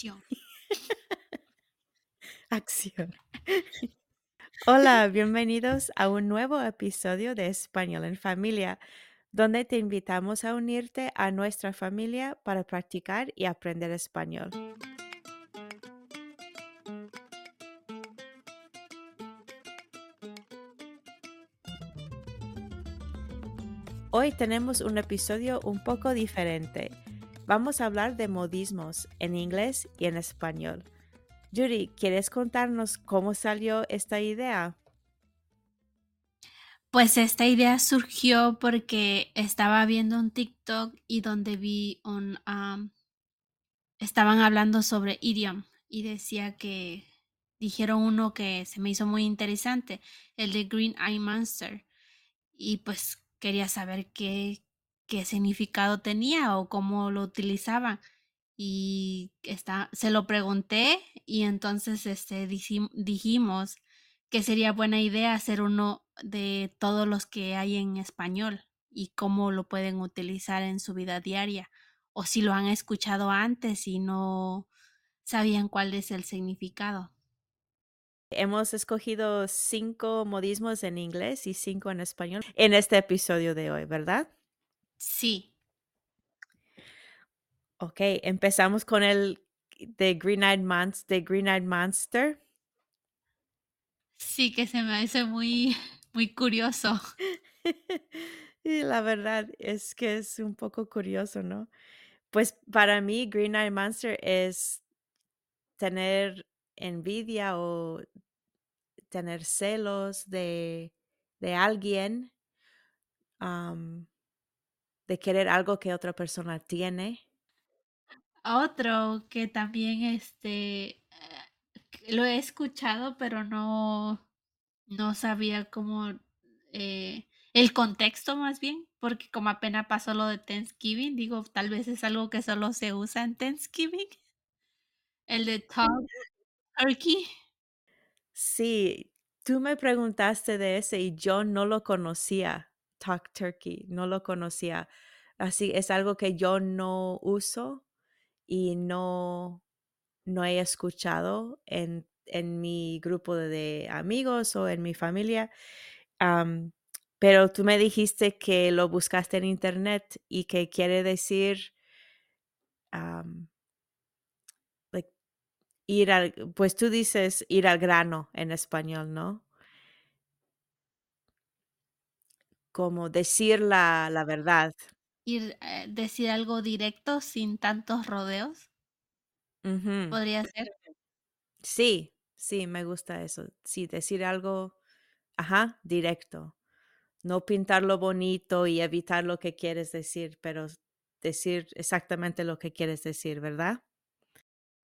Acción. Hola, bienvenidos a un nuevo episodio de Español en Familia, donde te invitamos a unirte a nuestra familia para practicar y aprender español. Hoy tenemos un episodio un poco diferente. Vamos a hablar de modismos en inglés y en español. Yuri, ¿quieres contarnos cómo salió esta idea? Pues esta idea surgió porque estaba viendo un TikTok y donde vi un... estaban hablando sobre idiom y decía que dijeron uno que se me hizo muy interesante, el de Green Eye Monster. Y pues quería saber qué, qué significado tenía o cómo lo utilizaban. Y está, se lo pregunté y entonces este, dijim- dijimos que sería buena idea hacer uno de todos los que hay en español y cómo lo pueden utilizar en su vida diaria o si lo han escuchado antes y no sabían cuál es el significado. Hemos escogido cinco modismos en inglés y cinco en español en este episodio de hoy, ¿verdad? Sí, Ok, empezamos con el de Green Eyed Monster, de Green Eyed Monster. sí que se me hace muy, muy curioso. Y la verdad es que es un poco curioso, ¿no? Pues para mí, Green Eyed Monster es tener envidia o tener celos de, de alguien, de querer algo que otra persona tiene. Otro que también este eh, lo he escuchado, pero no, no sabía cómo eh, el contexto más bien, porque como apenas pasó lo de Thanksgiving, digo, tal vez es algo que solo se usa en Thanksgiving, el de Talk Turkey. Sí, tú me preguntaste de ese y yo no lo conocía, Talk Turkey, no lo conocía. Así es algo que yo no uso y no, no he escuchado en, en mi grupo de, amigos o en mi familia. Am, pero tú me dijiste que lo buscaste en internet y que quiere decir ir al, pues tú dices ir al grano en español, ¿no? Como decir la, la verdad. Ir, eh, decir algo directo sin tantos rodeos, Ujú. podría ser. Sí, sí, me gusta eso. Sí, decir algo, ajá, directo. No pintarlo bonito y evitar lo que quieres decir, pero s- decir exactamente lo que quieres decir, ¿verdad?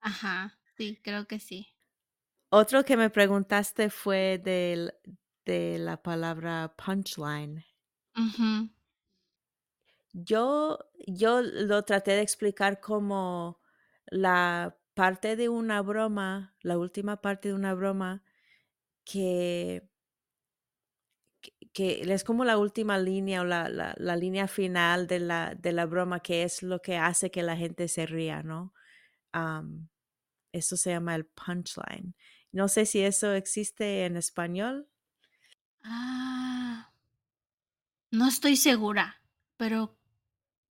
Ajá, sí, creo que sí. Otro que me preguntaste fue del, de la palabra punchline. Ujú. Yo, yo lo traté de explicar como la parte de una broma, la última parte de una broma que, que, que es como la última línea o la, la, la línea final de la, de la broma, que es lo que hace que la gente se ría, ¿no? Am, eso se llama el punchline. No sé si eso existe en español. No estoy segura, pero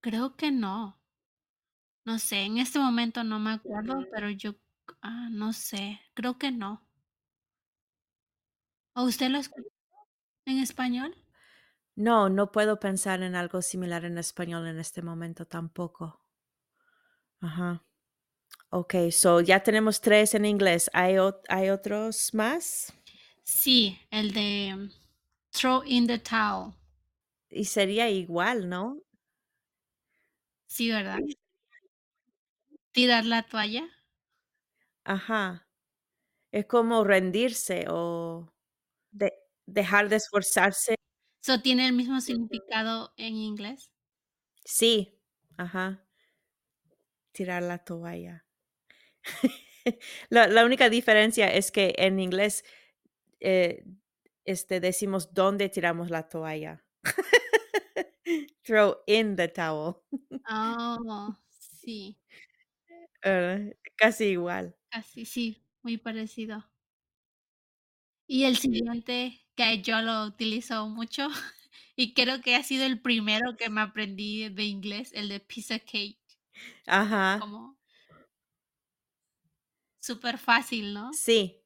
creo que no. No sé, en este momento no me acuerdo, pero yo, ah, no sé, creo que no. ¿O usted lo escuchó en español? No, no puedo pensar en algo similar en español en este momento tampoco. Ajá. Ok, so ya tenemos tres en inglés. ¿Hay, ot- hay otros más? Sí, el de mm, throw in the towel. Y sería igual, ¿no? Sí, ¿verdad? Tirar la toalla. Ajá. Es como rendirse o de- dejar de esforzarse. ¿Eso tiene el mismo significado en inglés? Sí, ajá. Tirar la toalla. La, la única diferencia es que en inglés eh, este, decimos dónde tiramos la toalla. Throw in the towel. Oh, sí. Casi igual. Casi, sí, muy parecido. Y el siguiente, que yo lo utilizo mucho, y creo que ha sido el primero que me aprendí de inglés, el de piece of cake, Ajá. como súper fácil, ¿no? Sí,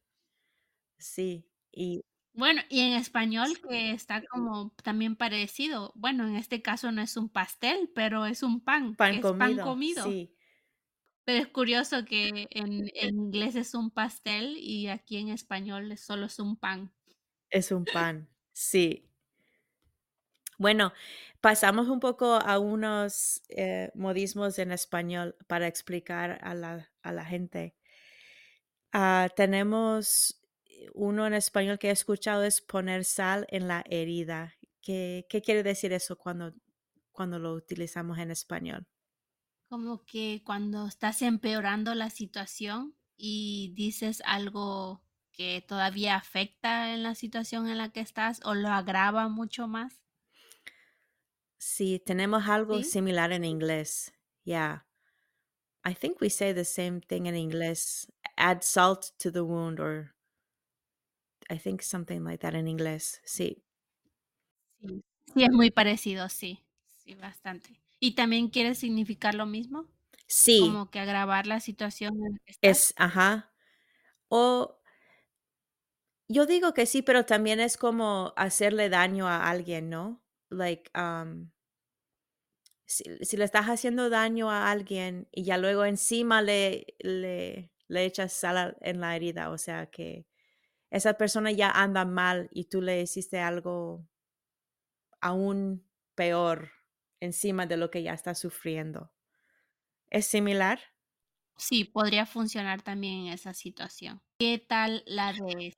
sí, y Bueno, y en español que está como también parecido. Bueno, en este caso no es un pastel, pero es un pan, pan que es pan comido, comido. sí, Pero es curioso que en en inglés es un pastel y aquí en español es solo es un pan. es un pan, sí. Bueno, pasamos un poco a unos, eh, modismos en español para explicar a la a la gente. Ah, tenemos uno en español que he escuchado es poner sal en la herida. ¿Qué qué quiere decir eso cuando cuando lo utilizamos en español? Como que cuando estás empeorando la situación y dices algo que todavía afecta en la situación en la que estás o lo agrava mucho más, Sí, tenemos algo ¿sí? similar en inglés. Yeah. I think we say the same thing in English. Add salt to the wound, or I think something like that in inglés. Sí. Sí. Sí, es muy parecido, sí, sí, bastante. ¿Y también quiere significar lo mismo? Sí, Como que agravar la situación en la que es, ajá. O yo digo que sí, pero también es como hacerle daño a alguien, ¿no? Like, um, si, si le estás haciendo daño a alguien y ya luego encima le, le, le echas sal en la herida, o sea que esa persona ya anda mal y tú le hiciste algo aún peor encima de lo que ya está sufriendo. ¿Es similar? Sí, podría funcionar también en esa situación. ¿Qué tal la de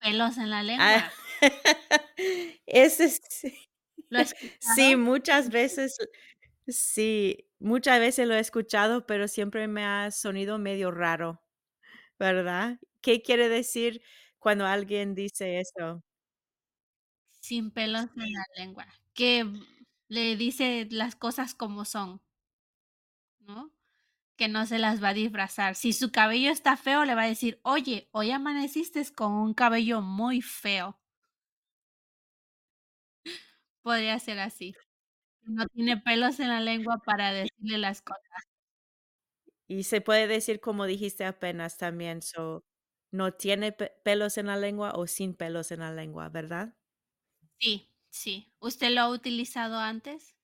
pelos en la Ah, lengua? ese sí. Muchas veces, sí, muchas veces lo he escuchado, pero siempre me ha sonido medio raro, ¿verdad? ¿Qué quiere decir cuando alguien dice eso? Sin pelos en la lengua, que le dice las cosas como son, ¿no? Que no se las va a disfrazar. Si su cabello está feo, le va a decir: "Oye, hoy amaneciste con un cabello muy feo". Podría ser así. No tiene pelos en la lengua para decirle las cosas. Y se puede decir como dijiste apenas también, so, no tiene pe pelos en la lengua o sin pelos en la lengua, ¿verdad? Sí, sí. ¿Usted lo ha utilizado antes?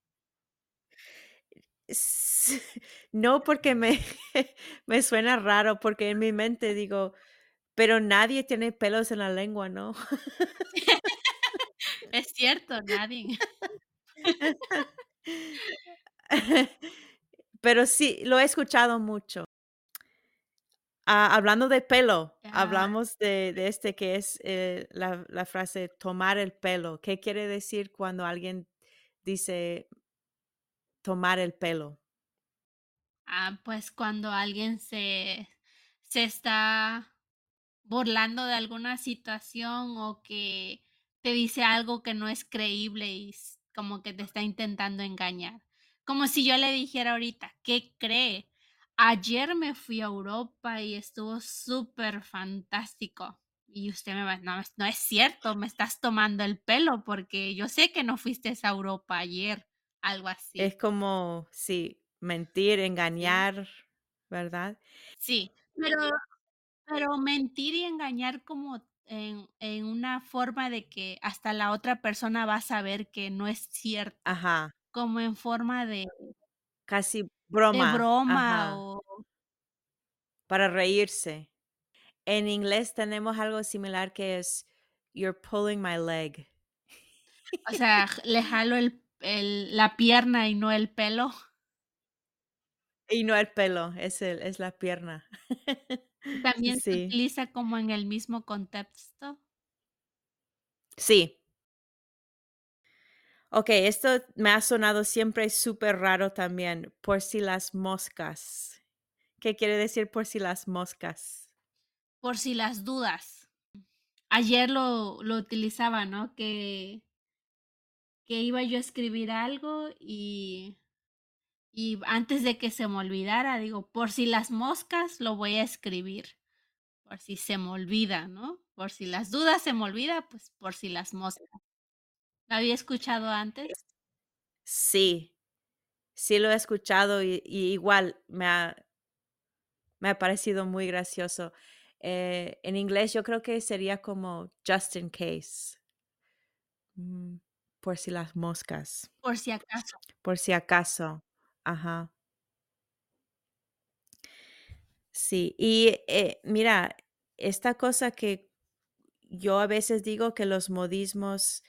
S no, porque me me suena raro, porque en mi mente digo: "Pero nadie tiene pelos en la lengua, ¿no?". Es cierto, nadie. Pero sí, lo he escuchado mucho. Ah, hablando de pelo, hablamos de de este que es, eh, la la frase tomar el pelo. ¿Qué quiere decir cuando alguien dice tomar el pelo? ah, pues cuando alguien se se está burlando de alguna situación o que te dice algo que no es creíble y como que te está intentando engañar. Como si yo le dijera ahorita: "¿Qué cree? Ayer me fui a Europa y estuvo súper fantástico". Y usted me va: "No, es no es cierto, me estás tomando el pelo porque yo sé que no fuiste a Europa ayer", algo Es así, como, sí, mentir, engañar, ¿verdad? Sí, pero Pero mentir y engañar como en en una forma de que hasta la otra persona va a saber que no es cierto, Ajá, como en forma de casi de broma, broma ajá, o para reírse. En inglés tenemos algo similar que es "You're pulling my leg", o sea, le jalo el el la pierna y no el pelo. y no el pelo, es el es la pierna. También se utiliza como en el mismo contexto. sí. Okey, esto me ha sonado siempre súper raro también, por si las moscas. ¿Qué quiere decir por si las moscas? Por si las dudas. Ayer lo lo utilizaba, ¿no? Que que iba yo a escribir algo y Y antes de que se me olvidara, digo, por si las moscas, lo voy a escribir, por si se me olvida, ¿no? Por si las dudas se me olvida, pues por si las moscas. ¿Lo había escuchado antes? Sí, sí lo he escuchado y, y igual me ha, me ha parecido muy gracioso. Eh, en inglés yo creo que sería como just in case, mm, por si las moscas, Por si acaso. por si acaso. Ajá. Sí, y eh, mira, esta cosa que yo a veces digo que los modismos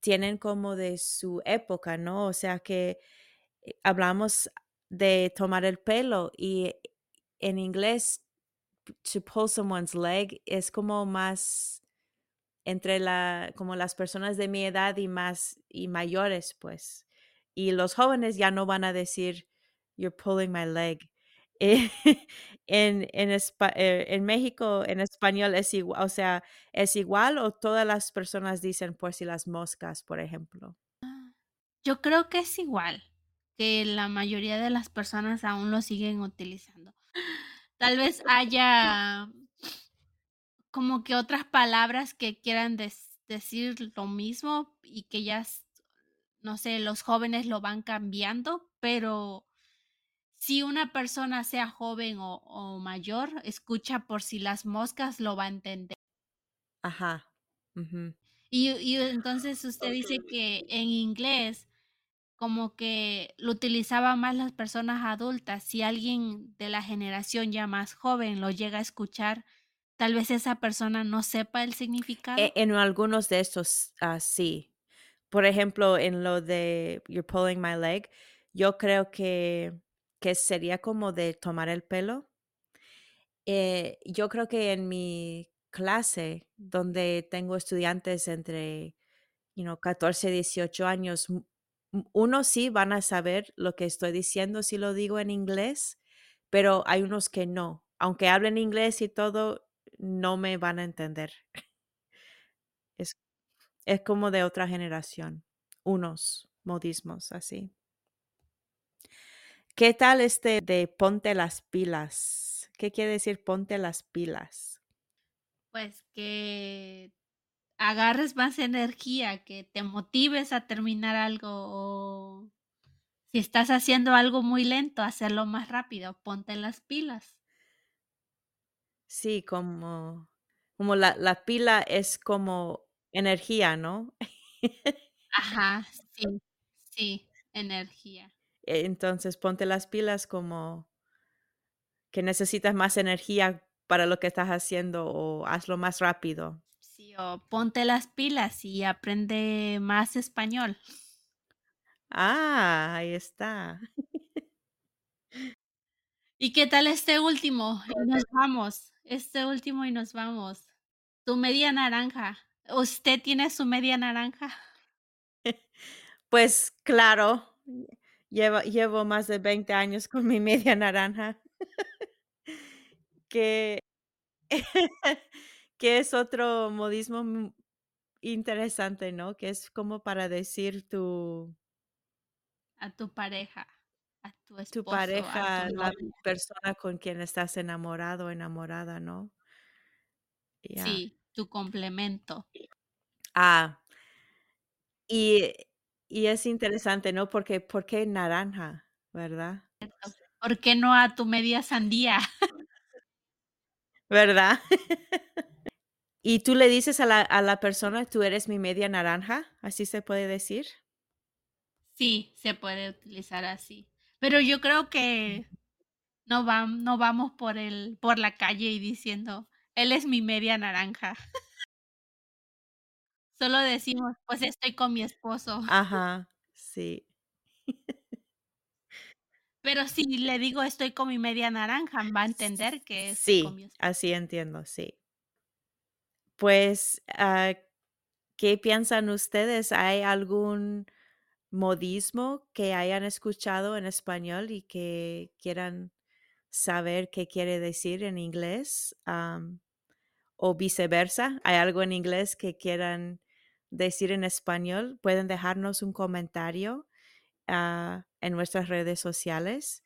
tienen como de su época, ¿no? O sea que eh, hablamos de tomar el pelo y en inglés to pull someone's leg es como más entre la como las personas de mi edad y más y mayores, pues. Y los jóvenes ya no van a decir you're pulling my leg. Eh, en en eh, en México, en español es igual, o sea, ¿es igual o todas las personas dicen por si las moscas, por ejemplo? Yo creo que es igual, que la mayoría de las personas aún lo siguen utilizando. Tal vez haya como que otras palabras que quieran dec decir lo mismo y que ya no sé, los jóvenes lo van cambiando, pero si una persona, sea joven o o mayor, escucha por si las moscas, lo va a entender. Ajá. Y y entonces usted dice que en inglés como que lo utilizaban más las personas adultas. Si alguien de la generación ya más joven lo llega a escuchar, tal vez esa persona no sepa el E significado. en algunos de estos, ah, sí. Por ejemplo, en lo de "You're pulling my leg", yo creo que que sería como de tomar el pelo. Eh, yo creo que en mi clase, donde tengo estudiantes entre, you know, 14, 18 años, unos sí van a saber lo que estoy diciendo si lo digo en inglés, pero hay unos que no. Aunque hablen inglés y todo, no me van a entender. Es es como de otra generación, unos modismos así. ¿Qué tal este de ponte las pilas? ¿Qué quiere decir ponte las pilas? Pues que agarres más energía, que te motives a terminar algo, o si estás haciendo algo muy lento, hacerlo más rápido, ponte las pilas. Sí, como como la la pila es como energía, ¿no? Ajá, sí, sí, energía. Entonces, ponte las pilas como que necesitas más energía para lo que estás haciendo, o hazlo más rápido. Sí, o ponte las pilas y aprende más español. Ah, ahí está. ¿Y qué tal este último? Y nos vamos, este último y nos vamos. Tu media naranja, ¿usted tiene su media naranja? Pues claro, llevo llevo más de 20 años con mi media naranja. Que que es otro modismo, interesante, ¿no? Que es como para decir tu A tu pareja, a tu tu esposo, a tu pareja, la persona con quien estás enamorado o enamorada, ¿no? Sí, tu complemento. Ah. Y y es interesante, ¿no? Porque, ¿por qué naranja? ¿Verdad? ¿Por qué no a tu media sandía? ¿Verdad? ¿Y tú le dices a la a la persona: "Tú eres mi media naranja", así se puede decir? Sí, se puede utilizar así. Pero yo creo que no vam no vamos por el por la calle y diciendo: "Él es mi media naranja". Solo decimos: "Pues estoy con mi esposo". Ajá, sí. Pero si le digo: "Estoy con mi media naranja", va a entender que con Sí, mi esposo. así entiendo, sí. Pues, ah, ¿qué piensan ustedes? ¿Hay algún modismo que hayan escuchado en español y que quieran saber qué quiere decir en inglés? O viceversa, ¿hay algo en inglés que quieran decir en español? Pueden dejarnos un comentario. ah, en nuestras redes sociales.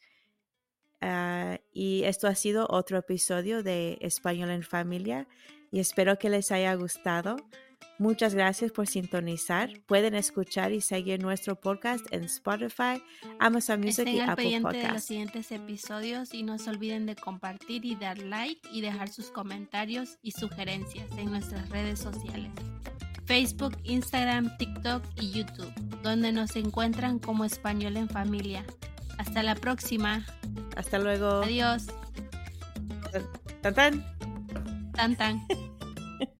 Ah, y esto ha sido otro episodio de Español en Familia y espero que les haya gustado. Muchas gracias por sintonizar. Pueden escuchar y seguir nuestro podcast en Spotify, Amazon Music Estén y Apple pendiente de los siguientes episodios y no se olviden de compartir y dar like y dejar sus comentarios y sugerencias en nuestras redes sociales. Facebook, Instagram, TikTok y YouTube, donde nos encuentran como Español en Familia. Hasta la próxima. Hasta luego. Adiós. Tan, tan. Tan tan.